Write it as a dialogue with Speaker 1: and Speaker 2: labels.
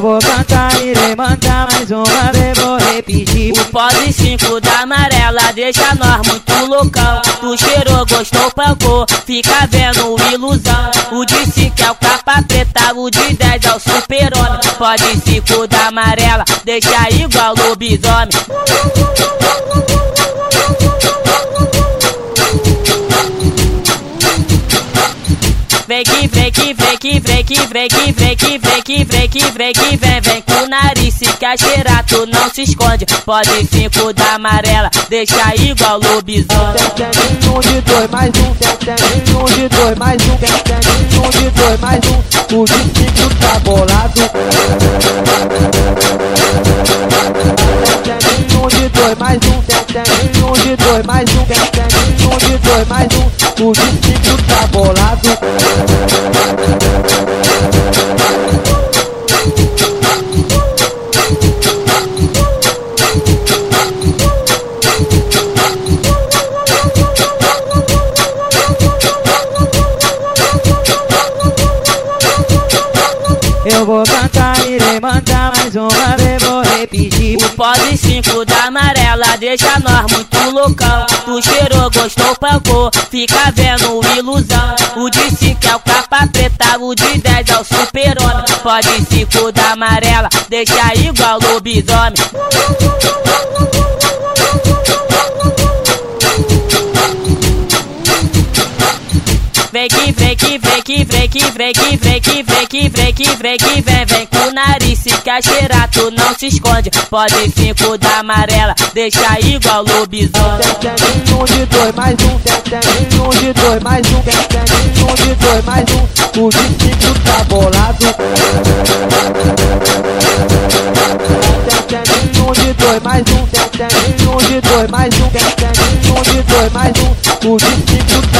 Speaker 1: vou cantar e levantar mais uma vez, vou repetir. O pose 5 da amarela deixa nós muito loucão. Tu cheirou, gostou, pancou, fica vendo ilusão. O de 5 é o capa preta, o de 10 é o super-homem. Pode 5 da amarela, deixa igual lobisomem. Vem que vem que vem que vem que vem que vem que vem que vem que vem que vem vem com o nariz se quer cheirar tu não se esconde pode cinco da amarela deixa igual lobisomem
Speaker 2: Tem um de dois mais um tem um de dois mais um tem um de dois mais um o cinco tá bolado Tem um de dois mais um tem um de dois mais um tem um de dois mais um o de cinco tá bolado
Speaker 3: vou cantar, irei mandar mais uma vez, vou repetir.
Speaker 1: O pode cinco da amarela deixa nós muito loucão. Tu cheirou, gostou, pancou, fica vendo ilusão. O de cinco é o capa preta, o de dez é o super-homem. Pode cinco da amarela deixa igual lobisomem. Vem que vem que vem que vem que vem que vem que vem que vem que vem que vem vem com o nariz se quer cheirar tu não se esconde. Pode cinco da amarela deixa igual lobisomem
Speaker 2: Tem um de dois mais um. Um de dois mais um. Um de dois mais um. O de cinco tá bolado. Um de dois mais um. Um de dois mais um. Um de dois mais um. O de cinco tá